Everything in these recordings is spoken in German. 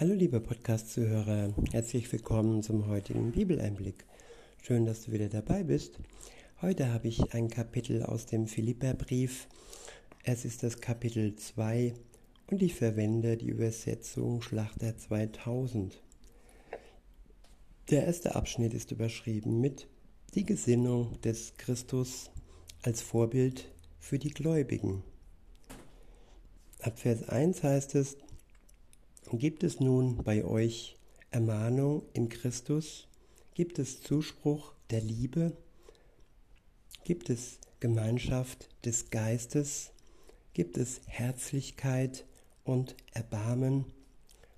Hallo liebe Podcast-Zuhörer, herzlich willkommen zum heutigen Bibeleinblick. Schön, dass du wieder dabei bist. Heute habe ich ein Kapitel aus dem Philipperbrief. Es ist das Kapitel 2 und ich verwende die Übersetzung Schlachter 2000. Der erste Abschnitt ist überschrieben mit Die Gesinnung des Christus als Vorbild für die Gläubigen. Ab Vers 1 heißt es, Gibt es nun bei euch Ermahnung in Christus? Gibt es Zuspruch der Liebe? Gibt es Gemeinschaft des Geistes? Gibt es Herzlichkeit und Erbarmen?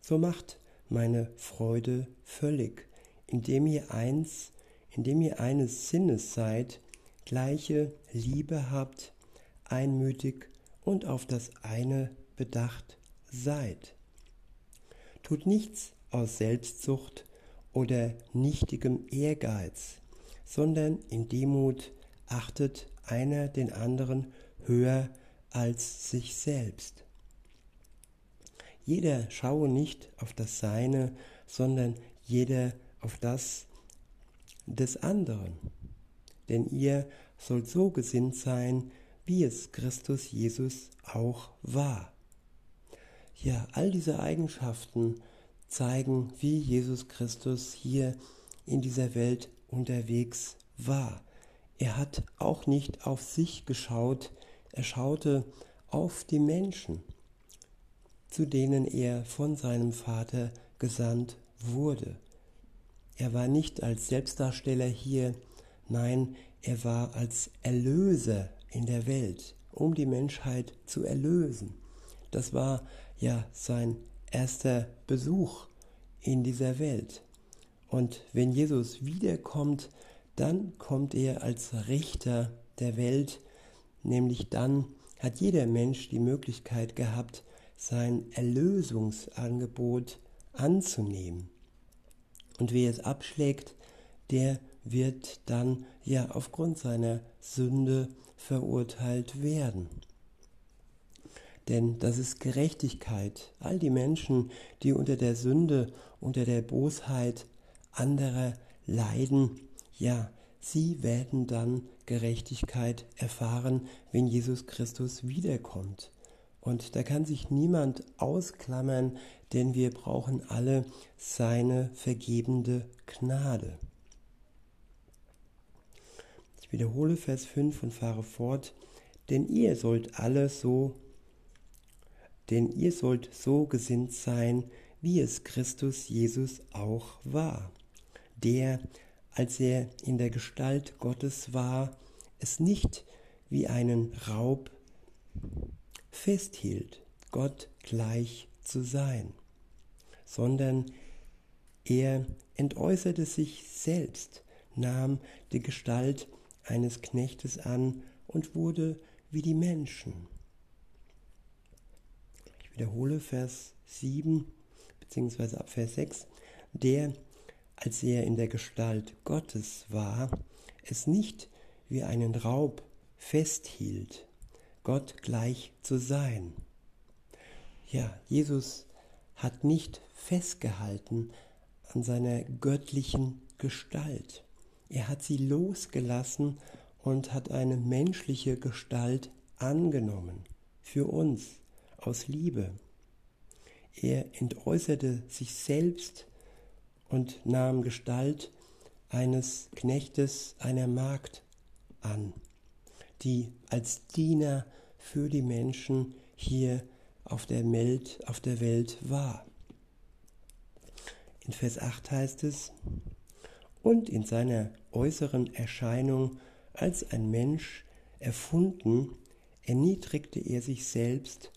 So macht meine Freude völlig, indem ihr eins, indem ihr eines Sinnes seid, gleiche Liebe habt, einmütig und auf das eine bedacht seid. Tut nichts aus Selbstsucht oder nichtigem Ehrgeiz, sondern in Demut achtet einer den anderen höher als sich selbst. Jeder schaue nicht auf das Seine, sondern jeder auf das des anderen. Denn ihr sollt so gesinnt sein, wie es Christus Jesus auch war. Ja, all diese Eigenschaften zeigen, wie Jesus Christus hier in dieser Welt unterwegs war. Er hat auch nicht auf sich geschaut, er schaute auf die Menschen, zu denen er von seinem Vater gesandt wurde. Er war nicht als Selbstdarsteller hier, nein, er war als Erlöser in der Welt, um die Menschheit zu erlösen. Das war ja sein erster Besuch in dieser Welt. Und wenn Jesus wiederkommt, dann kommt er als Richter der Welt, nämlich dann hat jeder Mensch die Möglichkeit gehabt, sein Erlösungsangebot anzunehmen. Und wer es abschlägt, der wird dann ja aufgrund seiner Sünde verurteilt werden. Denn das ist Gerechtigkeit. All die Menschen, die unter der Sünde, unter der Bosheit anderer leiden, ja, sie werden dann Gerechtigkeit erfahren, wenn Jesus Christus wiederkommt. Und da kann sich niemand ausklammern, denn wir brauchen alle seine vergebende Gnade. Ich wiederhole Vers 5 und fahre fort, denn ihr sollt alle so denn ihr sollt so gesinnt sein, wie es Christus Jesus auch war, der, als er in der Gestalt Gottes war, es nicht wie einen Raub festhielt, Gott gleich zu sein, sondern er entäußerte sich selbst, nahm die Gestalt eines Knechtes an und wurde wie die Menschen wiederhole Vers 7 beziehungsweise ab Vers 6, der, als er in der Gestalt Gottes war, es nicht wie einen Raub festhielt, Gott gleich zu sein. Ja, Jesus hat nicht festgehalten an seiner göttlichen Gestalt. Er hat sie losgelassen und hat eine menschliche Gestalt angenommen für uns aus Liebe. Er entäußerte sich selbst und nahm Gestalt eines Knechtes, einer Magd an, die als Diener für die Menschen hier auf der Welt, auf der Welt war. In Vers 8 heißt es, und in seiner äußeren Erscheinung als ein Mensch erfunden, erniedrigte er sich selbst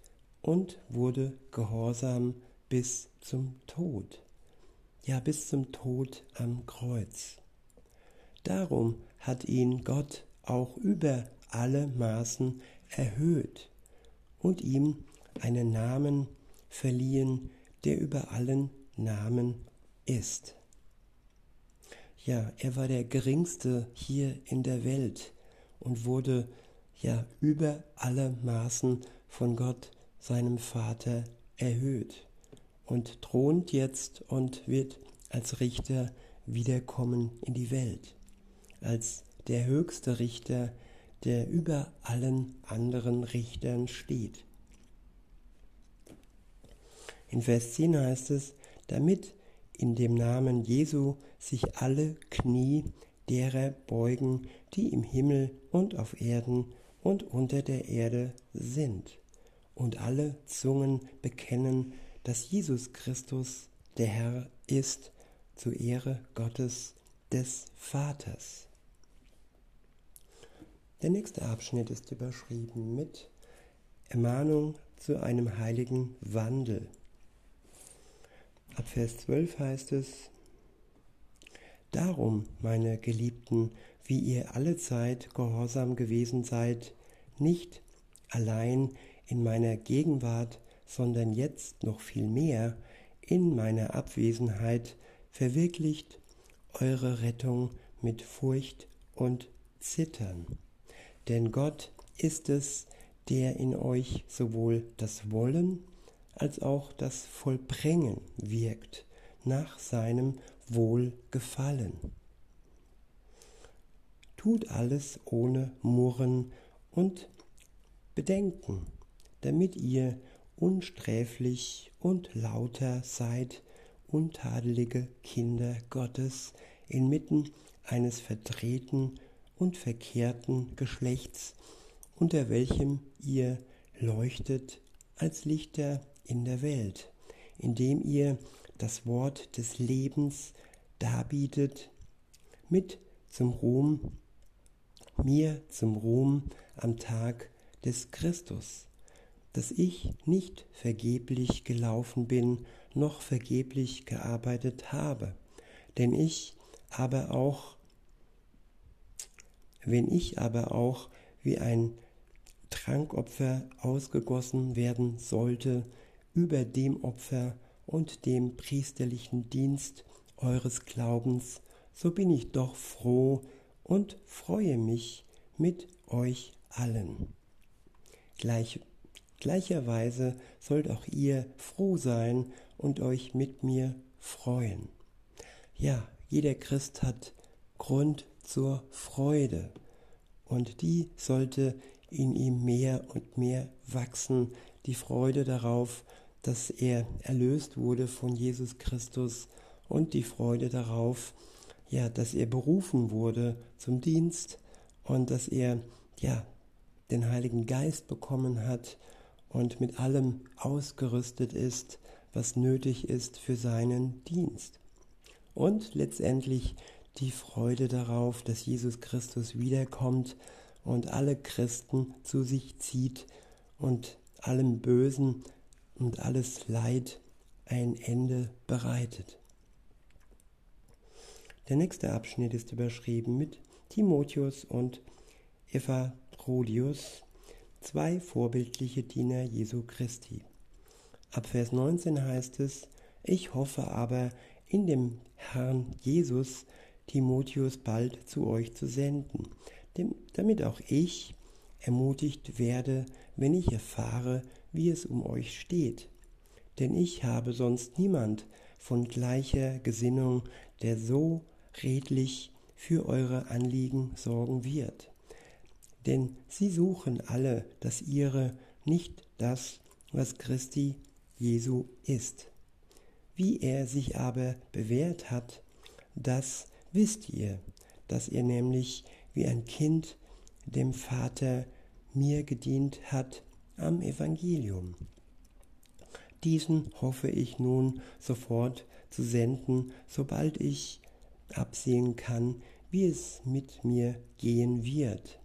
und wurde gehorsam bis zum Tod. Ja, bis zum Tod am Kreuz. Darum hat ihn Gott auch über alle Maßen erhöht und ihm einen Namen verliehen, der über allen Namen ist. Ja, er war der geringste hier in der Welt und wurde ja über alle Maßen von Gott seinem Vater erhöht. und thront jetzt und wird als Richter wiederkommen in die Welt, als der höchste Richter, der über allen anderen Richtern steht. In Vers 10 heißt es, damit in dem Namen Jesu sich alle Knie derer beugen, die im Himmel und auf Erden und unter der Erde sind, und alle Zungen bekennen, dass Jesus Christus der Herr ist, zur Ehre Gottes des Vaters. Der nächste Abschnitt ist überschrieben mit Ermahnung zu einem heiligen Wandel. Ab Vers 12 heißt es, Darum, meine Geliebten, wie ihr alle Zeit gehorsam gewesen seid, nicht allein in meiner Gegenwart, sondern jetzt noch viel mehr in meiner Abwesenheit, verwirklicht eure Rettung mit Furcht und Zittern. Denn Gott ist es, der in euch sowohl das Wollen als auch das Vollbringen wirkt nach seinem Wohlgefallen. Tut alles ohne Murren und Bedenken, damit ihr unsträflich und lauter seid, untadelige Kinder Gottes inmitten eines verdrehten und verkehrten Geschlechts, unter welchem ihr leuchtet als Lichter in der Welt, indem ihr das Wort des Lebens darbietet, mit zum Ruhm, mir zum Ruhm am Tag des Christus, dass ich nicht vergeblich gelaufen bin, noch vergeblich gearbeitet habe, denn ich aber auch, wenn ich aber auch wie ein Trankopfer ausgegossen werden sollte, über dem Opfer und dem priesterlichen Dienst eures Glaubens, so bin ich doch froh und freue mich mit euch allen. Gleich, gleicherweise sollt auch ihr froh sein und euch mit mir freuen. Ja, jeder Christ hat Grund zur Freude und die sollte in ihm mehr und mehr wachsen, die Freude darauf, dass er erlöst wurde von Jesus Christus und die Freude darauf, ja, dass er berufen wurde zum Dienst und dass er ja den Heiligen Geist bekommen hat und mit allem ausgerüstet ist, was nötig ist für seinen Dienst. Und letztendlich die Freude darauf, dass Jesus Christus wiederkommt und alle Christen zu sich zieht und allem Bösen und alles Leid ein Ende bereitet. Der nächste Abschnitt ist überschrieben mit Timotheus und Epaphrodius, zwei vorbildliche Diener Jesu Christi. Ab Vers 19 heißt es, ich hoffe aber in dem Herrn Jesus Timotheus bald zu euch zu senden, damit auch ich ermutigt werde, wenn ich erfahre, wie es um euch steht. Denn ich habe sonst niemand von gleicher Gesinnung, der so redlich für eure Anliegen sorgen wird. Denn sie suchen alle das ihre, nicht das, was Christi Jesu ist. Wie er sich aber bewährt hat, das wisst ihr, dass er nämlich wie ein Kind dem Vater mir gedient hat am Evangelium. Diesen hoffe ich nun sofort zu senden, sobald ich absehen kann, wie es mit mir gehen wird.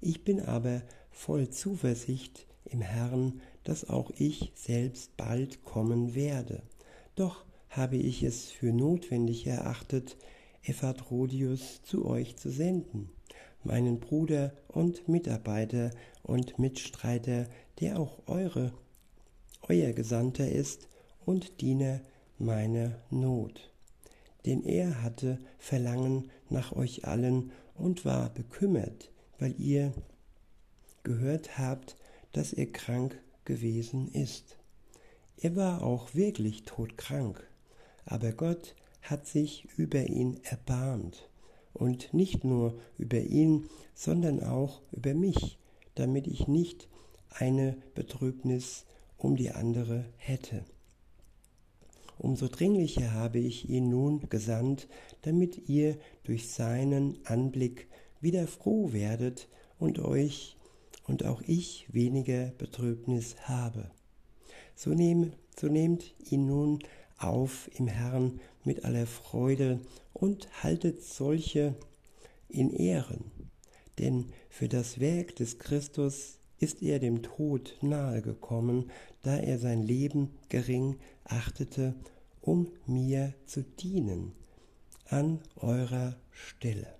Ich bin aber voll Zuversicht im Herrn, dass auch ich selbst bald kommen werde. Doch habe ich es für notwendig erachtet, Ephatrodius zu euch zu senden meinen Bruder und Mitarbeiter und Mitstreiter, der auch eure, euer Gesandter ist und Diener meiner Not. Denn er hatte Verlangen nach euch allen und war bekümmert, weil ihr gehört habt, dass er krank gewesen ist. Er war auch wirklich todkrank, aber Gott hat sich über ihn erbarmt und nicht nur über ihn, sondern auch über mich, damit ich nicht eine Betrübnis um die andere hätte. Umso dringlicher habe ich ihn nun gesandt, damit ihr durch seinen Anblick wieder froh werdet und euch und auch ich weniger Betrübnis habe. So, nehm, so nehmt ihn nun auf im Herrn mit aller Freude und haltet solche in Ehren, denn für das Werk des Christus ist er dem Tod nahe gekommen, da er sein Leben gering achtete, um mir zu dienen an eurer Stelle.